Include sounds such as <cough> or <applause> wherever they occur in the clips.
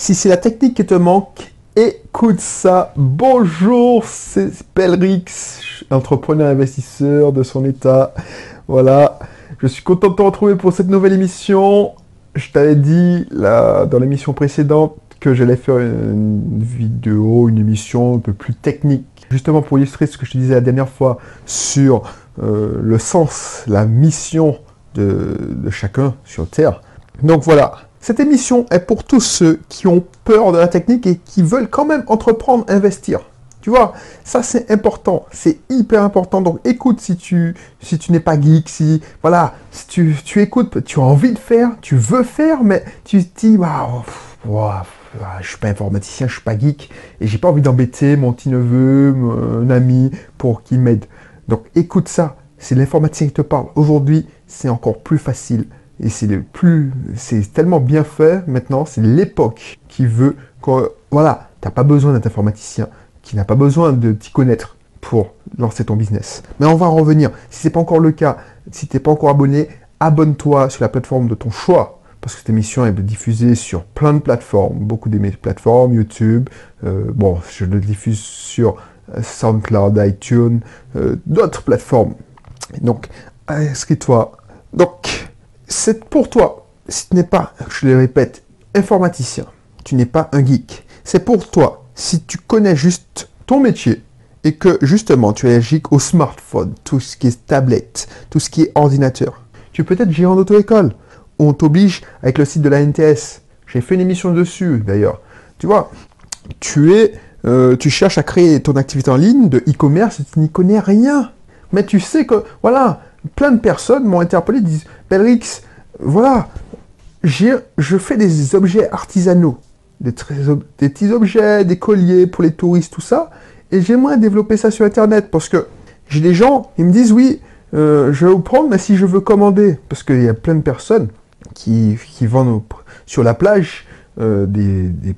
Si c'est la technique qui te manque, écoute ça. Bonjour, c'est Pelrix, entrepreneur investisseur de son état. Voilà, je suis content de te retrouver pour cette nouvelle émission. Je t'avais dit dans l'émission précédente que j'allais faire une vidéo, une émission un peu plus technique, justement pour illustrer ce que je te disais la dernière fois sur euh, le sens, la mission de chacun sur Terre. Donc voilà, cette émission est pour tous ceux qui ont peur de la technique et qui veulent quand même entreprendre, investir. Tu vois, ça c'est important, c'est hyper important. Donc écoute si tu si tu n'es pas geek, si voilà, si tu, tu, écoutes, tu as envie de faire, tu veux faire, mais tu te dis waouh, wow, je suis pas informaticien, je suis pas geek et j'ai pas envie d'embêter mon petit neveu, un ami pour qu'il m'aide. Donc écoute ça, c'est l'informaticien qui te parle. Aujourd'hui, c'est encore plus facile et c'est le plus, c'est tellement bien fait maintenant, c'est l'époque qui veut que, voilà, t'as pas besoin d'être informaticien, qui n'a pas besoin de t'y connaître pour lancer ton business. Mais on va en revenir. Si c'est pas encore le cas, si t'es pas encore abonné, abonne-toi sur la plateforme de ton choix. Parce que cette émission est diffusée sur plein de plateformes, beaucoup de mes plateformes, YouTube, euh, bon, je le diffuse sur euh, SoundCloud, iTunes, euh, d'autres plateformes. Donc, inscris-toi. Donc, c'est pour toi. Si tu n'es pas, je le répète, informaticien, tu n'es pas un geek. C'est pour toi. Si tu connais juste ton métier et que justement tu es geek au smartphone, tout ce qui est tablette, tout ce qui est ordinateur, tu peux être gérant d'auto-école. On t'oblige avec le site de la NTS. J'ai fait une émission dessus d'ailleurs. Tu vois, tu es, euh, tu cherches à créer ton activité en ligne de e-commerce tu n'y connais rien. Mais tu sais que, voilà, plein de personnes m'ont interpellé, disent Pelrix, voilà, je fais des objets artisanaux, des, petits objets, des colliers pour les touristes, tout ça, et j'aimerais développer ça sur Internet parce que j'ai des gens, ils me disent oui, euh, je vais vous prendre, mais si je veux commander, parce qu'il y a plein de personnes qui, vendent sur la plage euh, des, des,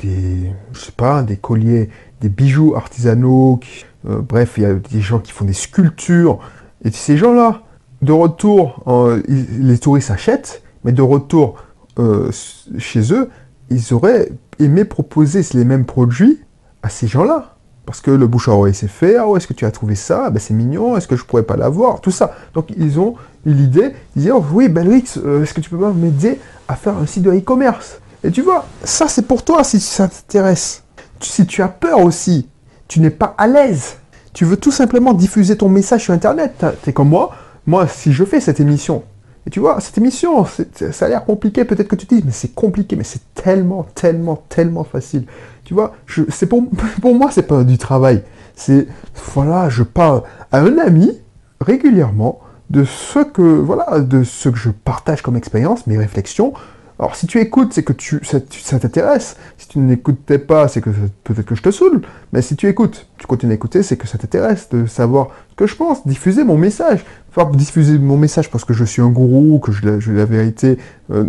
des, je sais pas, des colliers, des bijoux artisanaux, euh, bref, il y a des gens qui font des sculptures, et ces gens-là, de retour, les touristes achètent, mais de retour euh, chez eux, ils auraient aimé proposer les mêmes produits à ces gens-là. Parce que le bouche à oreille s'est fait, ah est-ce que tu as trouvé ça? Ben, C'est mignon, est-ce que je pourrais pas l'avoir? Tout ça. Donc ils ont eu l'idée, ils disent, oh, oui, Belrix, euh, est-ce que tu peux pas m'aider à faire un site de e-commerce? Et tu vois, ça c'est pour toi si ça t'intéresse. Si tu as peur aussi, tu n'es pas à l'aise tu veux tout simplement diffuser ton message sur Internet. T'es comme moi. Moi, si je fais cette émission, et tu vois, cette émission, ça a l'air compliqué. Peut-être que tu te dis, mais c'est compliqué, mais c'est tellement, tellement, tellement facile. Tu vois, c'est pour, <laughs> pour moi, c'est pas du travail. C'est, voilà, je parle à un ami régulièrement de ce que, voilà, de ce que je partage comme expérience, mes réflexions, alors si tu écoutes, c'est que tu, ça, t'intéresse. Si tu n'écoutais pas, c'est que peut-être que je te saoule. Mais si tu écoutes, tu continues à écouter, c'est que ça t'intéresse de savoir ce que je pense, diffuser mon message. Enfin, diffuser mon message parce que je suis un gourou, que je, la vérité, euh,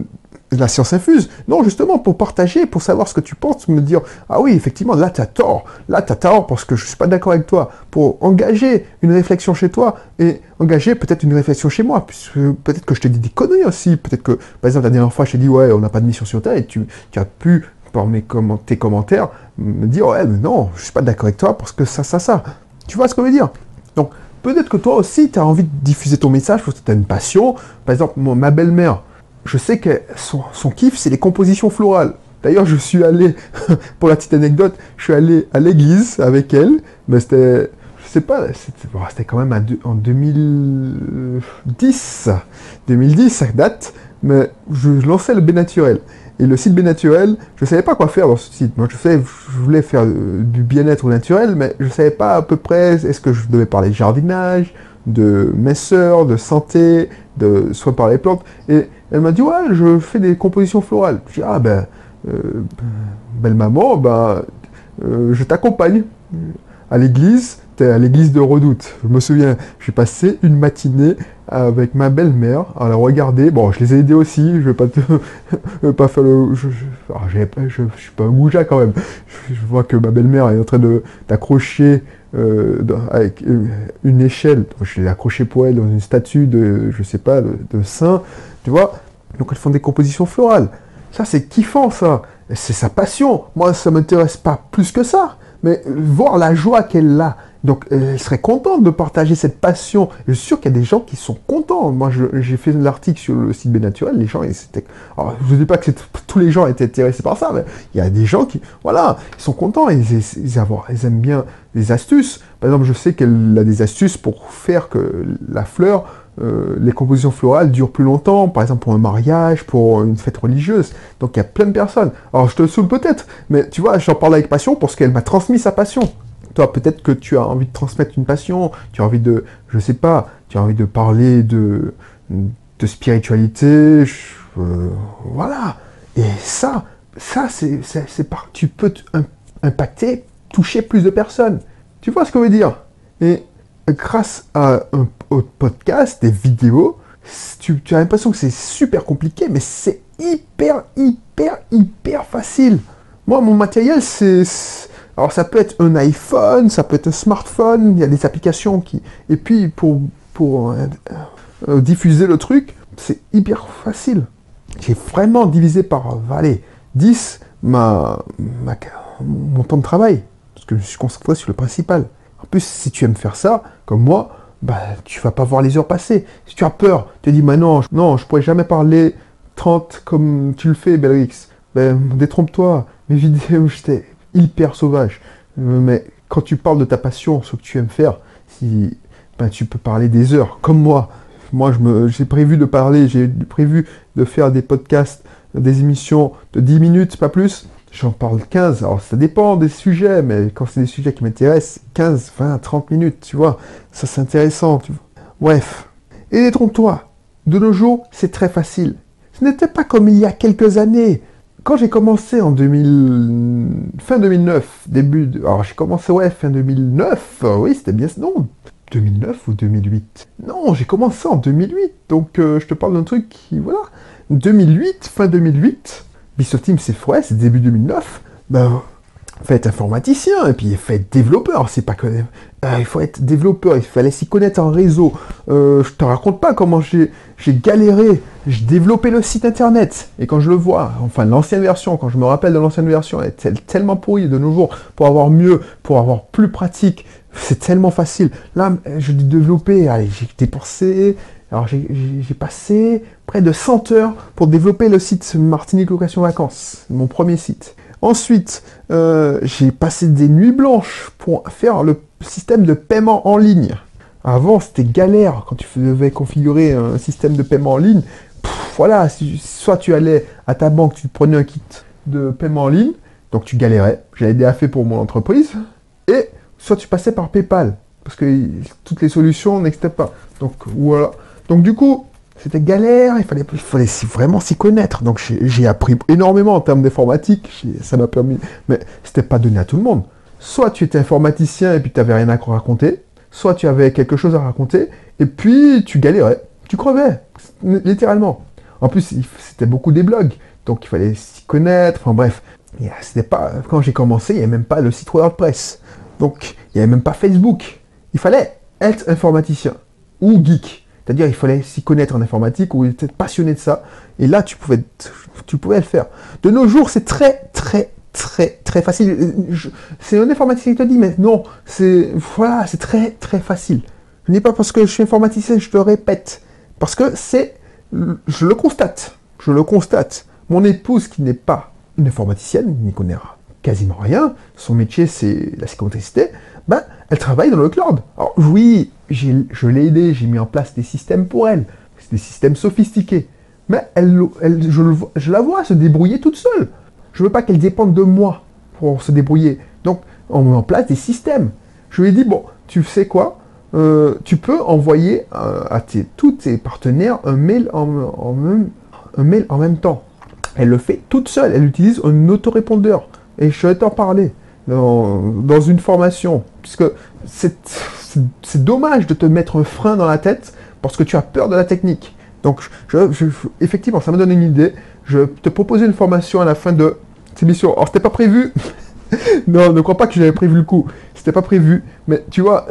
la science infuse. Non, justement, pour partager, pour savoir ce que tu penses, me dire, ah oui, effectivement, là, tu as tort. Là, tu as tort parce que je ne suis pas d'accord avec toi. Pour engager une réflexion chez toi et engager peut-être une réflexion chez moi. Peut-être que je te dis des conneries aussi. Peut-être que, par exemple, la dernière fois, je t'ai dit, ouais, on n'a pas de mission sur Terre et tu, as pu, par mes tes commentaires, me dire, ouais, mais non, je ne suis pas d'accord avec toi parce que ça, ça, ça. Tu vois ce que je veux dire? Donc, peut-être que toi aussi, tu as envie de diffuser ton message parce que tu as une passion. Par exemple, ma belle-mère, je sais que son, kiff, c'est les compositions florales. D'ailleurs, je suis allé, <laughs> pour la petite anecdote, je suis allé à l'église avec elle, mais c'était, je sais pas, c'était quand même en 2010, 2010, ça date, mais je, lançais le B naturel. Et le site B naturel, je savais pas quoi faire dans ce site. Moi, je, savais, je voulais faire euh, du bien-être naturel, mais je savais pas à peu près, est-ce que je devais parler de jardinage, de mes soeurs, de santé, de soins par les plantes. Et elle m'a dit, ouais, je fais des compositions florales. Je dis, ah ben, euh, belle maman, ben, euh, je t'accompagne à l'église, es à l'église de Redoute. Je me souviens, j'ai passé une matinée avec ma belle-mère à la regarder. Bon, je les ai aidés aussi, je vais pas <laughs> pas faire le... Je, je, suis pas un goujat quand même. Je, vois que ma belle-mère est en train d'accrocher euh, avec une échelle. Je l'ai accroché pour elle dans une statue de, je sais pas, de, saint. Tu vois Donc elles font des compositions florales. Ça, c'est kiffant, ça. C'est sa passion. Moi, ça m'intéresse pas plus que ça. Mais voir la joie qu'elle a. Donc, elle serait contente de partager cette passion. Je suis sûr qu'il y a des gens qui sont contents. Moi, j'ai fait l'article sur le site Naturel. Les gens, c'était. Alors, je ne dis pas que tous les gens étaient intéressés par ça, mais il y a des gens qui, voilà, ils sont contents. Ils, ils aiment bien les astuces. Par exemple, je sais qu'elle a des astuces pour faire que la fleur euh, les compositions florales durent plus longtemps, par exemple pour un mariage, pour une fête religieuse. Donc il y a plein de personnes. Alors je te saoule peut-être, mais tu vois, j'en parle avec passion parce qu'elle m'a transmis sa passion. Toi, peut-être que tu as envie de transmettre une passion, tu as envie de, je sais pas, tu as envie de parler de, de spiritualité, euh, voilà. Et ça, ça, c'est, par, tu peux impacter, toucher plus de personnes. Tu vois ce que je veux dire? Et grâce à un podcast, des vidéos, tu, as l'impression que c'est super compliqué, mais c'est hyper, hyper, hyper facile. Moi, mon matériel, c'est... Alors, ça peut être un iPhone, ça peut être un smartphone, il y a des applications qui... Et puis, pour, euh, euh, diffuser le truc, c'est hyper facile. J'ai vraiment divisé par, allez, 10 ma, mon temps de travail, parce que je suis concentré sur le principal. En plus, si tu aimes faire ça, comme moi, bah, tu vas pas voir les heures passer. Si tu as peur, tu te dis, mais non, non, je pourrais jamais parler 30 comme tu le fais, Belrix. Ben, détrompe-toi. Mes vidéos, j'étais hyper sauvage. Euh, mais quand tu parles de ta passion, ce que tu aimes faire, si, ben, tu peux parler des heures, comme moi. Moi, j'ai prévu de parler, j'ai prévu de faire des podcasts, des émissions de 10 minutes, pas plus. J'en parle 15. Alors, ça dépend des sujets, mais quand c'est des sujets qui m'intéressent, 15, 20, 30 minutes, tu vois. Ça, c'est intéressant. Bref. Et détrompe-toi. De nos jours, c'est très facile. Ce n'était pas comme il y a quelques années. Quand j'ai commencé en 2000... fin 2009, début... De... Alors, j'ai commencé, ouais, fin 2009. Oui, c'était bien... Non, 2009 ou 2008 Non, j'ai commencé en 2008. Donc, euh, je te parle d'un truc qui... Voilà. 2008, fin 2008 Team, c'est ouais, c'est début 2009. Ben, être informaticien et puis être développeur. C'est pas que euh, il faut être développeur. Il fallait s'y connaître en réseau. Euh, je te raconte pas comment j'ai galéré. J'ai développé le site internet et quand je le vois, enfin l'ancienne version, quand je me rappelle de l'ancienne version, elle est tellement pourrie de nos jours. Pour avoir mieux, pour avoir plus pratique, c'est tellement facile. Là, je dis développer. Allez, j'ai dépensé alors j'ai passé près de 100 heures pour développer le site Martinique Location Vacances, mon premier site. Ensuite, euh, j'ai passé des nuits blanches pour faire le système de paiement en ligne. Avant, c'était galère quand tu devais configurer un système de paiement en ligne. voilà, soit tu allais à ta banque, tu prenais un kit de paiement en ligne, donc tu galérais. J'avais des fait pour mon entreprise. Et soit tu passais par PayPal, parce que toutes les solutions n'existaient pas. Donc voilà. Donc du coup, c'était galère, il fallait, vraiment s'y connaître. Donc j'ai appris énormément en termes d'informatique, ça m'a permis, mais c'était pas donné à tout le monde. Soit tu étais informaticien et puis tu n'avais rien à raconter, soit tu avais quelque chose à raconter et puis tu galérais, tu crevais, littéralement. En plus, c'était beaucoup des blogs, donc il fallait s'y connaître, enfin bref. C'était pas, quand j'ai commencé, il n'y avait même pas le site WordPress. Donc, il n'y avait même pas Facebook. Il fallait être informaticien ou geek. C'est-à-dire, il fallait s'y connaître en informatique ou être passionné de ça. Et là, tu pouvais, tu pouvais le faire. De nos jours, c'est très, très, très, très facile. C'est un informaticien qui te dit, mais non, c'est, voilà, c'est très, très facile. Ce n'est pas parce que je suis informaticien, je te répète. Parce que c'est, je le constate. Je le constate. Mon épouse, qui n'est pas une informaticienne, n'y connaît quasiment rien, son métier c'est la psychomotricité, ben, elle travaille dans le cloud. Alors oui, je l'ai aidée, j'ai mis en place des systèmes pour elle, des systèmes sophistiqués. Mais elle, je, la vois se débrouiller toute seule. Je veux pas qu'elle dépende de moi pour se débrouiller. Donc, on met en place des systèmes. Je lui ai dit, bon, tu sais quoi euh, Tu peux envoyer euh, à tes, tous tes partenaires un mail en, même, un mail en même temps. Elle le fait toute seule. Elle utilise un autorépondeur. Et je vais t'en parler dans, dans une formation. Puisque c'est c'est dommage de te mettre un frein dans la tête parce que tu as peur de la technique. Donc, effectivement, ça me donne une idée. Je te proposer une formation à la fin de cette émission. Alors, c'était pas prévu. <laughs> non, ne crois pas que j'avais prévu le coup. C'était pas prévu. Mais tu vois,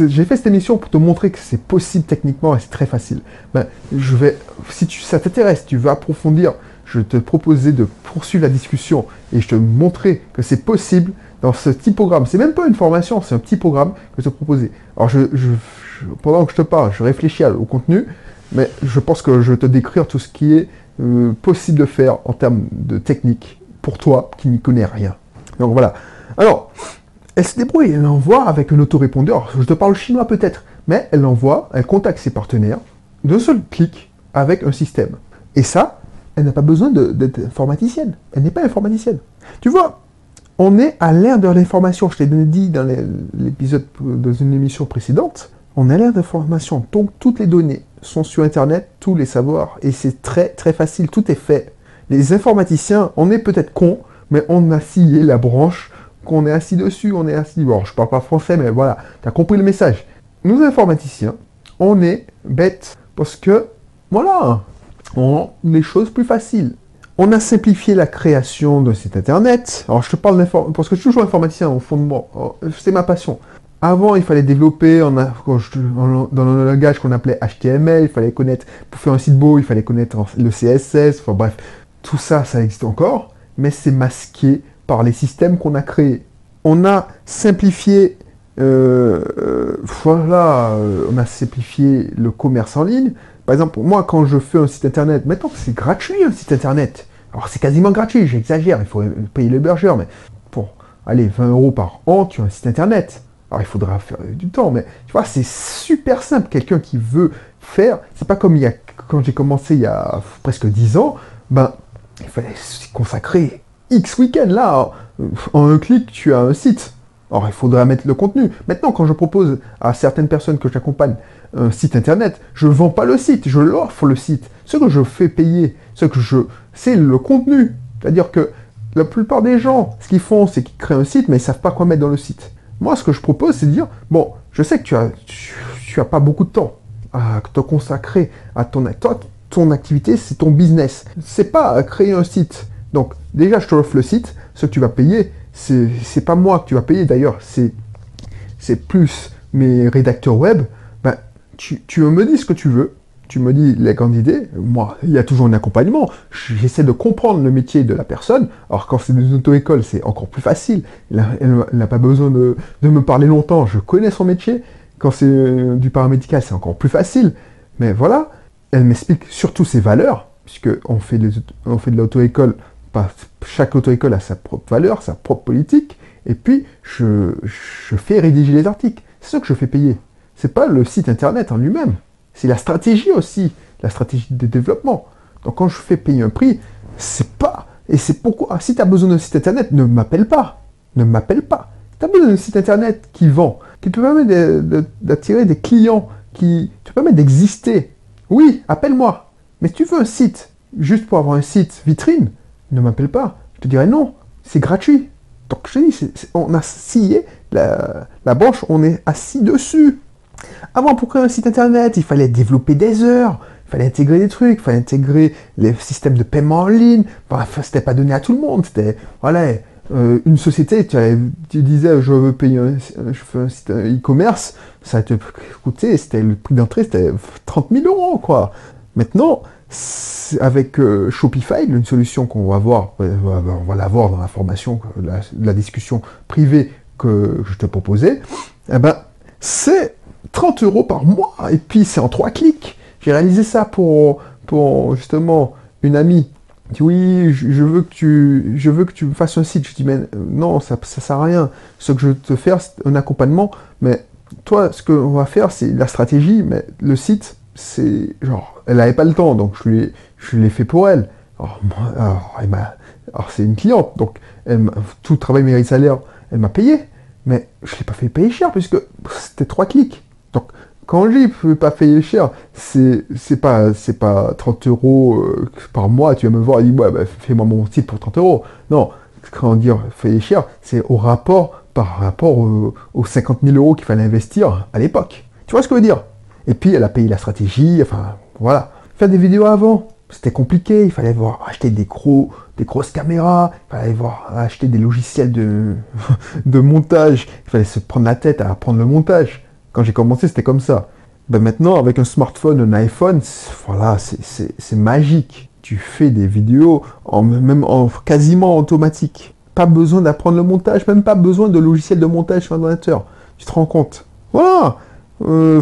j'ai fait cette émission pour te montrer que c'est possible techniquement et c'est très facile. Ben, je vais, si ça t'intéresse, tu veux approfondir, je te proposais de poursuivre la discussion et je te montrais que c'est possible dans ce petit programme. C'est même pas une formation, c'est un petit programme que je te proposais. Alors, je, pendant que je te parle, je réfléchis au contenu, mais je pense que je vais te décrire tout ce qui est euh, possible de faire en termes de technique pour toi qui n'y connais rien. Donc voilà. Alors, elle se débrouille, elle envoie avec un autorépondeur. Je te parle chinois peut-être, mais elle envoie, elle contacte ses partenaires d'un seul clic avec un système. Et ça, elle n'a pas besoin d'être informaticienne. Elle n'est pas informaticienne. Tu vois, on est à l'ère de l'information. Je t'ai dit dans l'épisode, dans une émission précédente, on est à l'ère de l'information. Donc, toutes les données sont sur Internet, tous les savoirs, et c'est très, très facile. Tout est fait. Les informaticiens, on est peut-être cons, mais on a scié la branche qu'on est assis dessus, on est assis. Bon, je parle pas français, mais voilà, tu as compris le message. Nous, informaticiens, on est bêtes parce que, voilà, on rend les choses plus faciles. On a simplifié la création d'un site internet. Alors, je te parle parce que je suis toujours informaticien au fond de. Oh, c'est ma passion. Avant, il fallait développer dans le langage qu'on appelait HTML, il fallait connaître, pour faire un site beau, il fallait connaître le CSS, enfin bref, tout ça, ça existe encore, mais c'est masqué par les systèmes qu'on a créés. On a simplifié, euh, euh, voilà, euh, on a simplifié le commerce en ligne. Par exemple, moi, quand je fais un site internet, maintenant c'est gratuit un site internet, alors c'est quasiment gratuit, j'exagère, il faut payer l'hébergeur, mais pour, allez, 20 euros par an, tu as un site internet. Alors il faudra faire du temps, mais tu vois, c'est super simple. Quelqu'un qui veut faire, c'est pas comme il y a, quand j'ai commencé il y a presque 10 ans, ben, il fallait s'y consacrer X week-end. Là, en un clic, tu as un site. Alors, il faudra mettre le contenu. Maintenant, quand je propose à certaines personnes que j'accompagne un site internet, je ne vends pas le site, je l'offre le site. Ce que je fais payer, ce que je, c'est le contenu. C'est-à-dire que la plupart des gens, ce qu'ils font, c'est qu'ils créent un site, mais ils savent pas quoi mettre dans le site. Moi, ce que je propose, c'est de dire, bon, je sais que tu as, tu, as pas beaucoup de temps à te consacrer à ton, toi, ton activité, c'est ton business. C'est pas créer un site. Donc, déjà, je te offre le site. Ce que tu vas payer, c'est pas moi que tu vas payer d'ailleurs, c'est plus mes rédacteurs web. Tu, me dis ce que tu veux. Tu me dis les candidats, moi, il y a toujours un accompagnement. J'essaie de comprendre le métier de la personne. Alors quand c'est une auto-école, c'est encore plus facile. Elle n'a pas besoin de, me parler longtemps. Je connais son métier. Quand c'est euh, du paramédical, c'est encore plus facile. Mais voilà, elle m'explique surtout ses valeurs, puisque on fait, on fait de l'auto-école chaque auto-école a sa propre valeur, sa propre politique, et puis je, fais rédiger les articles. C'est ça que je fais payer. C'est pas le site internet en lui-même, c'est la stratégie aussi, la stratégie de développement. Donc quand je fais payer un prix, c'est pas. Et c'est pourquoi, si tu as besoin d'un site internet, ne m'appelle pas. Ne m'appelle pas. Tu as besoin d'un site internet qui vend, qui te permet d'attirer des clients, qui te permet d'exister. Oui, appelle-moi. Mais si tu veux un site, juste pour avoir un site vitrine, ne m'appelle pas. Je te dirais non, c'est gratuit. Donc je te dis, on a scié la, la, branche, on est assis dessus. Avant, pour créer un site internet, il fallait développer des heures, il fallait intégrer des trucs, il fallait intégrer les systèmes de paiement en ligne. Enfin, c'était pas donné à tout le monde. C'était, voilà, euh, une société, tu, disais, je veux payer un, je fais un site e-commerce, ça te coûtait, c'était le prix d'entrée, c'était 30 000 euros, quoi. Maintenant, avec euh, Shopify, une solution qu'on va voir, euh, on va la voir dans la formation, la, discussion privée que je te proposais, eh ben, c'est 30 euros par mois, et puis c'est en trois clics. J'ai réalisé ça pour, pour justement une amie dit oui, je veux que tu, je veux que tu fasses un site. Je dis mais euh, non, ça, ça sert à rien. Ce que je veux te faire, c'est un accompagnement. Mais toi, ce qu'on va faire, c'est la stratégie, mais le site, c'est genre, elle n'avait pas le temps, donc je lui, je l'ai fait pour elle. Alors, alors, c'est une cliente, donc elle tout travail mérite salaire, elle m'a payé, mais je l'ai pas fait payer cher puisque c'était trois clics. Donc quand je dis peux pas payer cher, c'est c'est pas c'est pas 30 euros euh, par mois. Tu vas me voir et ouais, bah, fais-moi mon site pour 30 euros. Non, quand dire payer cher, c'est au rapport par rapport aux 50 000 euros qu'il fallait investir à l'époque. Tu vois ce que je veux dire? Et puis elle a payé la stratégie, enfin voilà. Faire des vidéos avant, c'était compliqué, il fallait voir acheter des gros, des grosses caméras, il fallait voir acheter des logiciels de <laughs> montage, il fallait se prendre la tête à apprendre le montage. Quand j'ai commencé, c'était comme ça. Ben maintenant, avec un smartphone, un iPhone, voilà, c'est magique. tu fais des vidéos en, même en quasiment automatique. Pas besoin d'apprendre le montage, même pas besoin de logiciel de montage sur ordinateur. Tu te rends compte Voilà euh,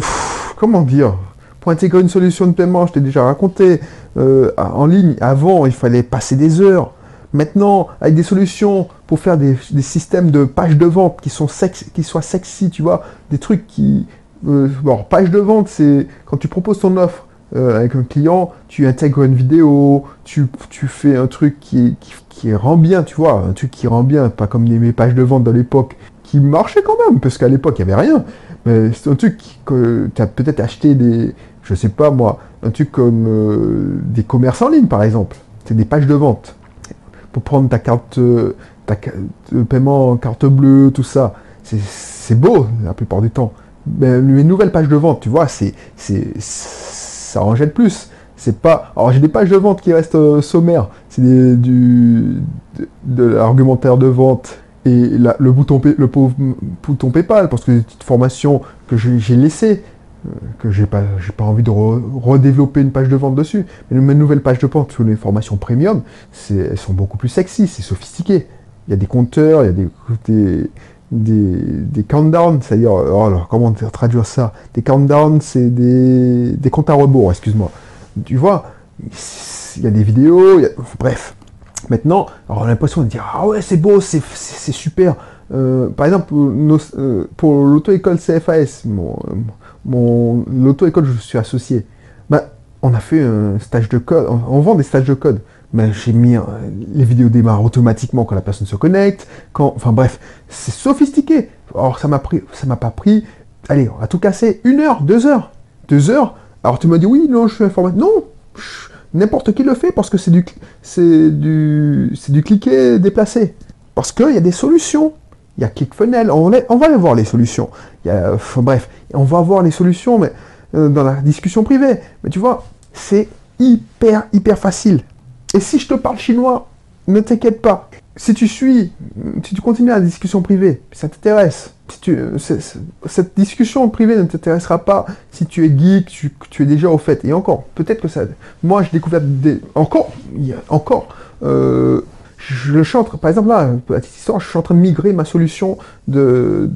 Comment dire? Pour intégrer une solution de paiement, je t'ai déjà raconté, euh, en ligne, avant, il fallait passer des heures. Maintenant, avec des solutions pour faire des, systèmes de pages de vente qui, sont qui soient sexy, tu vois, des trucs qui... Euh, alors, page de vente, c'est quand tu proposes ton offre, euh, avec un client, tu intègres une vidéo, tu, fais un truc qui, qui, rend bien, tu vois, un truc qui rend bien, pas comme mes pages de vente de l'époque, qui marchaient quand même, parce qu'à l'époque, il n'y avait rien. Mais c'est un truc que tu as peut-être acheté des, je sais pas moi, un truc comme euh, des commerces en ligne, par exemple. C'est des pages de vente. Pour prendre ta carte, euh, ta de paiement carte bleue, tout ça. C'est beau, la plupart du temps. Mais les nouvelles pages de vente, tu vois, c'est ça en jette plus. C'est pas. Alors j'ai des pages de vente qui restent euh, sommaires. C'est du de, l'argumentaire de vente et le bouton le pauvre bouton PayPal parce que des petites formations que j'ai laissées que j'ai pas pas envie de redévelopper une page de vente dessus. Mais mes nouvelles pages de vente sur les formations premium, elles sont beaucoup plus sexy, c'est sophistiqué. Il y a des compteurs, il y a des, des des, countdowns, c'est-à-dire, oh comment traduire ça? Des countdowns, c'est des, des comptes à rebours, excuse-moi. Tu vois, il y a des vidéos, bref. Maintenant, on a l'impression de dire, ah ouais, c'est beau, c'est super. Euh, par exemple, euh, pour l'auto-école CFAS, mon, mon l'auto-école je suis associé, bah, on a fait un stage de code, on vend des stages de code ben, j'ai mis euh, les vidéos démarrent automatiquement quand la personne se connecte, quand, enfin bref, c'est sophistiqué. Or ça m'a pris, ça m'a pas pris, allez, on va tout casser, une heure, deux heures, deux heures. Alors tu m'as dit oui, non, je suis informatique. Non, n'importe qui le fait parce que c'est du, c'est du, c'est du cliquer déplacé. Parce qu'il y a des solutions. Il y a ClickFunnels, on, on va aller voir les solutions. Bref, on va voir les solutions, mais euh, dans la discussion privée. Mais tu vois, c'est hyper, hyper facile. Et si je te parle chinois, ne t'inquiète pas. Si tu suis, si tu continues la discussion privée, ça t'intéresse. cette discussion privée ne t'intéressera pas si tu es geek, tu, tu, es déjà au fait. Et encore, peut-être que ça. Moi, j'ai découvert des. Encore, encore. Euh, je suis par exemple là, petite histoire, je suis en train de migrer ma solution de,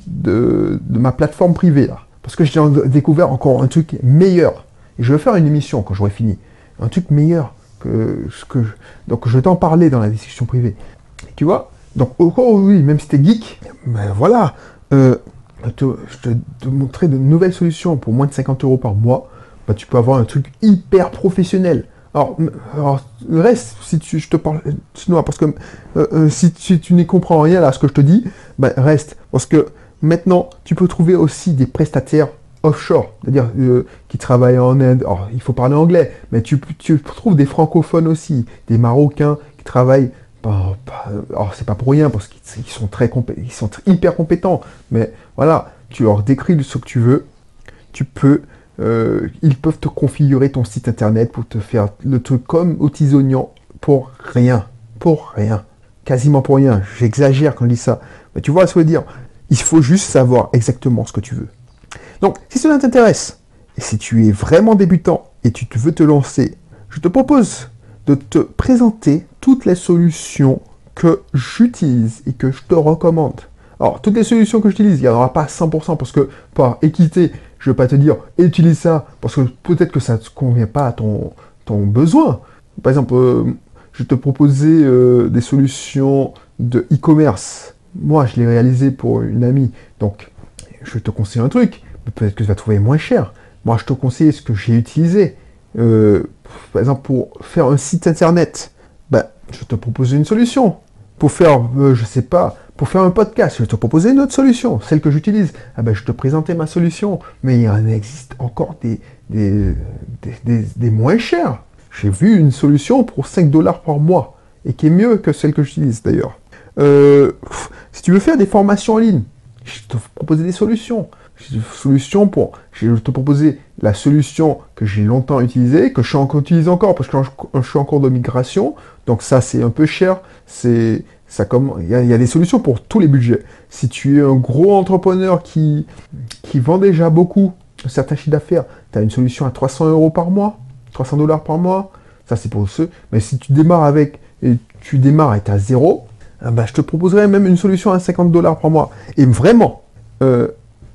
ma plateforme privée. Parce que j'ai découvert encore un truc meilleur. Et je vais faire une émission quand j'aurai fini. Un truc meilleur que, que donc je vais t'en parler dans la discussion privée. Tu vois? Donc, oh, oui, même si t'es geek, ben voilà, euh, je te, montrer de nouvelles solutions pour moins de 50 euros par mois. Bah, tu peux avoir un truc hyper professionnel. Alors, reste, si tu, je te parle parce que euh, euh, si, tu n'y comprends rien à ce que je te dis, bah, reste. Parce que maintenant, tu peux trouver aussi des prestataires offshore, c'est-à-dire euh, qui travaillent en Inde. Alors, il faut parler anglais, mais tu, tu, trouves des francophones aussi, des Marocains qui travaillent. alors, c'est pas pour rien, parce qu'ils sont, très ils sont hyper compétents, mais voilà, tu leur décris ce que tu veux, tu peux. Euh, ils peuvent te configurer ton site internet pour te faire le truc comme au tisonnian pour rien. Pour rien. Quasiment pour rien. J'exagère quand je dis ça. Mais tu vois ce que je veux dire. Il faut juste savoir exactement ce que tu veux. Donc, si cela t'intéresse, et si tu es vraiment débutant et tu veux te lancer, je te propose de te présenter toutes les solutions que j'utilise et que je te recommande. Alors, toutes les solutions que j'utilise, il n'y en aura pas 100% parce que par équité, je pas te dire utilise ça parce que peut-être que ça ne convient pas à ton, ton besoin. Par exemple, euh, je te proposais euh, des solutions de e-commerce. Moi, je l'ai réalisé pour une amie. Donc, je te conseille un truc peut-être que tu vas trouver moins cher. Moi, je te conseille ce que j'ai utilisé. Euh, par exemple, pour faire un site internet, ben, je te propose une solution. Pour faire, je sais pas, pour faire un podcast, je te proposer une autre solution, celle que j'utilise. Ah ben, je te présentais ma solution, mais il en existe encore des, des, des, moins chers. J'ai vu une solution pour 5 dollars par mois, et qui est mieux que celle que j'utilise d'ailleurs. Euh, si tu veux faire des formations en ligne, je te proposer des solutions solution pour. Je vais te proposer la solution que j'ai longtemps utilisée, que je suis encore utilise encore parce que je suis en cours de migration. Donc ça, c'est un peu cher. C'est ça il y, a, des solutions pour tous les budgets. Si tu es un gros entrepreneur qui vend déjà beaucoup, un certain chiffre d'affaires, tu as une solution à 300 euros par mois, 300 dollars par mois. Ça, c'est pour ceux. Mais si tu démarres avec, et tu démarres et tu as zéro, ah bah, je te proposerais même une solution à 50 dollars par mois. Et vraiment, euh,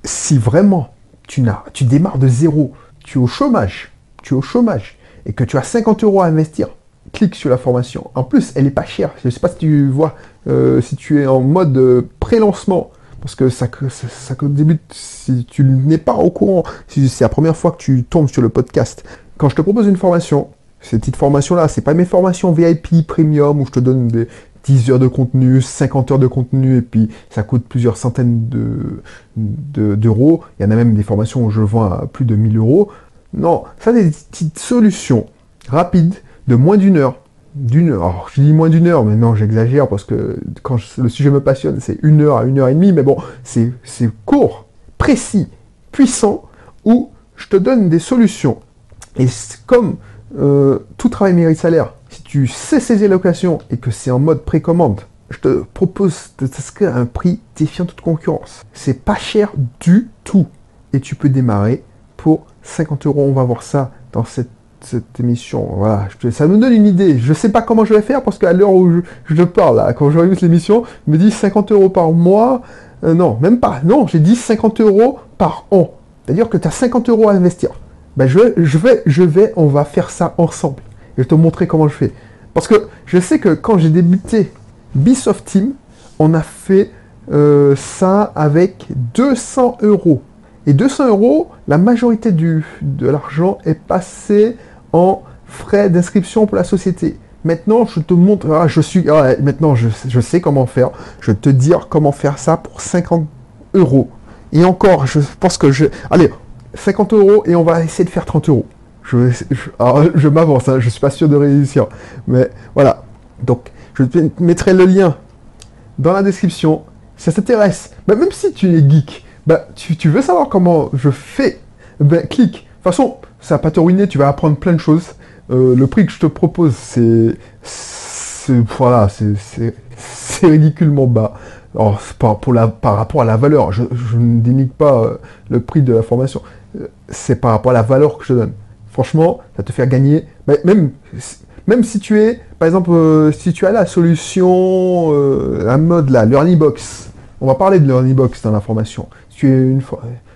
si vraiment tu, n'as, tu démarres de zéro, tu es au chômage, tu es au chômage, et que tu as 50 euros à investir, clique sur la formation. En plus, elle n'est pas chère. Je ne sais pas si tu vois, euh, si tu es en mode euh, pré-lancement, parce que ça, ça, ça débute, si tu n'es pas au courant, si c'est la première fois que tu tombes sur le podcast, quand je te propose une formation, cette petite formation-là, c'est pas mes formations VIP premium où je te donne des 10 heures de contenu, 50 heures de contenu, et puis ça coûte plusieurs centaines d'euros. De, Il y en a même des formations où je vends à plus de 1000 euros. Non, ça, c'est des petites solutions rapides de moins d'une heure. D'une heure. je dis moins d'une heure, mais non, j'exagère parce que quand le sujet me passionne, c'est une heure à une heure et demie, mais bon, c'est court, précis, puissant, où je te donne des solutions. Et comme euh, tout travail mérite salaire, si tu sais saisir l'occasion et que c'est en mode précommande, je te propose à un prix défiant toute concurrence. C'est pas cher du tout. Et tu peux démarrer pour 50 euros. On va voir ça dans cette, émission. Voilà, ça me donne une idée. Je sais pas comment je vais faire parce qu'à l'heure où je, parle, là, quand j'organise l'émission, je me dis 50 euros par mois. Euh, non, même pas. Non, j'ai dit 50 euros par an. C'est-à-dire que tu as 50 euros à investir. Ben je, je, vais, je vais, on va faire ça ensemble. Et je vais te montrer comment je fais. Parce que je sais que quand j'ai débuté Bisoft Team, on a fait euh, ça avec 200 euros. Et 200 euros, la majorité du, de l'argent est passé en frais d'inscription pour la société. Maintenant, je te montre, ah, je suis, ah, maintenant je, je, sais comment faire. Je te dire comment faire ça pour 50 euros. Et encore, je pense que je, allez, 50 euros et on va essayer de faire 30 euros. Je, je, m'avance, hein, je suis pas sûr de réussir. Mais voilà. Donc, je te mettrai le lien dans la description. Si ça t'intéresse, bah, même si tu es geek, bah, tu, veux savoir comment je fais, ben, clique. De toute façon, ça va pas te ruiner, tu vas apprendre plein de choses. Euh, le prix que je te propose, c'est. Voilà, c'est ridiculement bas. Alors, par, pour la, par rapport à la valeur, je, ne dénigre pas euh, le prix de la formation. Euh, c'est par rapport à la valeur que je donne. Franchement, ça te fait gagner. Même, même si tu es, par exemple, si tu as la solution, un mode là, Box. On va parler de Box dans la formation. Si tu es une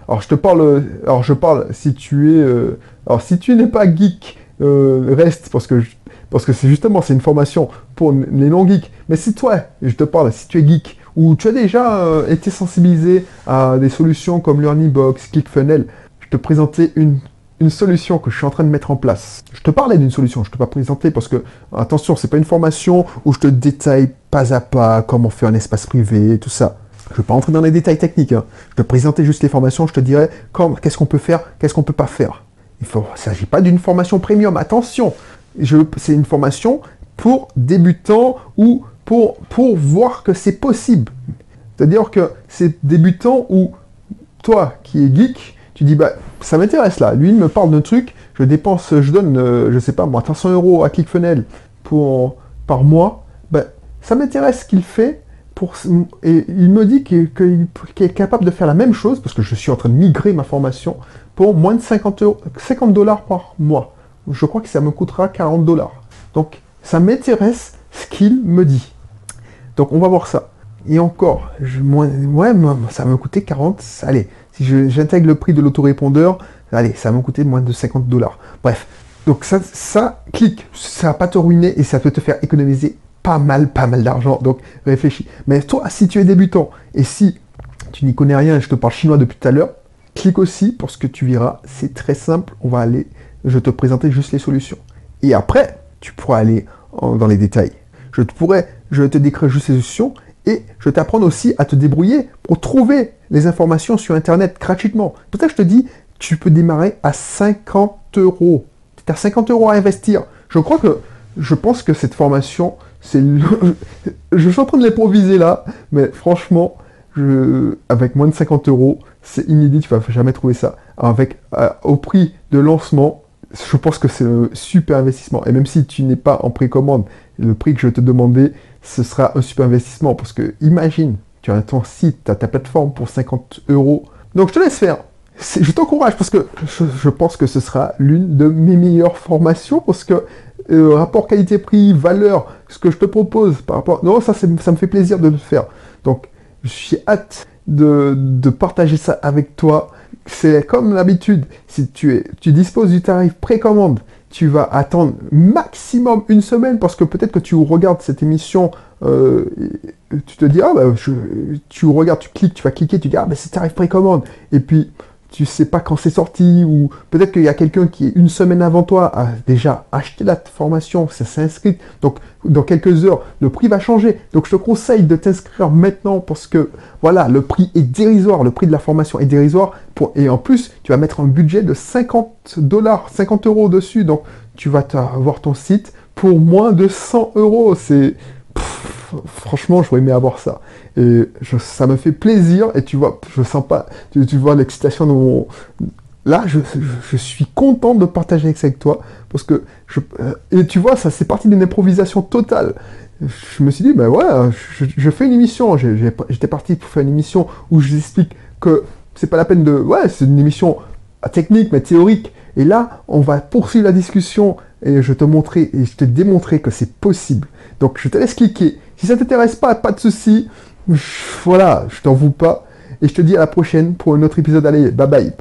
alors je te parle, alors je parle si tu es, euh, alors si tu n'es pas geek, reste parce que parce que c'est justement c'est une formation pour les non geeks. Mais si toi, je te parle, si tu es geek ou tu as déjà été sensibilisé à des solutions comme Box, ClickFunnels, je te présentais une une solution que je suis en train de mettre en place. Je te parlais d'une solution, je ne te pas présenter parce que, attention, c'est pas une formation où je te détaille pas à pas comment faire un espace privé, tout ça. Je ne vais pas entrer dans les détails techniques. Hein. Je te présentais juste les formations, je te dirais qu'est-ce qu'on peut faire, qu'est-ce qu'on peut pas faire. Il ne s'agit pas d'une formation premium, attention. C'est une formation pour débutants ou pour, voir que c'est possible. C'est-à-dire que c'est débutant ou toi qui es geek, tu dis, bah, ça m'intéresse là. Lui, il me parle d'un truc, je dépense, je donne, euh, je sais pas moi, 300 euros à ClickFunnels pour, par mois. Bah, ça m'intéresse ce qu'il fait. Et il me dit qu'il est capable de faire la même chose, parce que je suis en train de migrer ma formation, pour moins de 50, 50 dollars par mois. Je crois que ça me coûtera 40 dollars. Donc, ça m'intéresse ce qu'il me dit. Donc, on va voir ça. Et encore, je, moins, ouais, ça va me coûter 40, allez, si j'intègre le prix de l'autorépondeur, allez, ça va me coûter moins de 50 dollars. Bref, donc ça, ça, clique, ça va pas te ruiner et ça peut te faire économiser pas mal, pas mal d'argent. Donc réfléchis. Mais toi, si tu es débutant et si tu n'y connais rien, je te parle chinois depuis tout à l'heure, clique aussi parce que tu verras, c'est très simple. On va aller, je te présenter juste les solutions. Et après, tu pourras aller dans les détails. Je te pourrais, je te décrire juste les solutions et je vais t'apprendre aussi à te débrouiller pour trouver les informations sur Internet gratuitement. Peut-être je te dis, tu peux démarrer à 50 euros. Tu as 50 euros à investir. Je crois que, je pense que cette formation, <laughs> je suis en train de l'improviser là, mais franchement, avec moins de 50 euros, c'est inédit, tu vas jamais trouver ça. Avec, euh, au prix de lancement, je pense que c'est un super investissement. Et même si tu n'es pas en précommande, le prix que je te demander, ce sera un super investissement. Parce que imagine, tu as ton site, tu as ta plateforme pour 50 euros. Donc je te laisse faire. Je t'encourage parce que je, pense que ce sera l'une de mes meilleures formations parce que euh, rapport qualité-prix, valeur, ce que je te propose par rapport... Non, ça, ça me fait plaisir de le faire. Donc, suis hâte de, de partager ça avec toi. C'est comme l'habitude, si tu, es, tu disposes du tarif précommande, tu vas attendre maximum une semaine parce que peut-être que tu regardes cette émission, euh, tu te dis, ah bah, tu regardes, tu cliques, tu vas cliquer, tu dis, ah bah c'est tarif précommande. Et puis, tu sais pas quand c'est sorti, ou peut-être qu'il y a quelqu'un qui, une semaine avant toi, a déjà acheté la formation, ça s'est inscrit, donc dans quelques heures, le prix va changer. Donc je te conseille de t'inscrire maintenant parce que, voilà, le prix est dérisoire, le prix de la formation est dérisoire, pour, et en plus, tu vas mettre un budget de 50 dollars, 50 euros dessus, donc tu vas avoir ton site pour moins de 100 euros, c'est franchement, j'aurais aimé avoir ça. Et ça me fait plaisir, et tu vois, je sens pas, tu, vois l'excitation de. Là, je, suis content de partager avec toi, parce que, euh, et tu vois, ça c'est parti d'une improvisation totale. Je me suis dit, ben ouais, je, fais une émission, j'étais parti pour faire une émission où je explique que c'est pas la peine de... Ouais, c'est une émission technique, mais théorique. Et là, on va poursuivre la discussion et je te montrer et je te démontrer que c'est possible. Donc je te laisse cliquer. Si ça t'intéresse pas, pas de souci. Voilà, je t'en veux pas. Et je te dis à la prochaine pour un autre épisode. Allez, bye bye.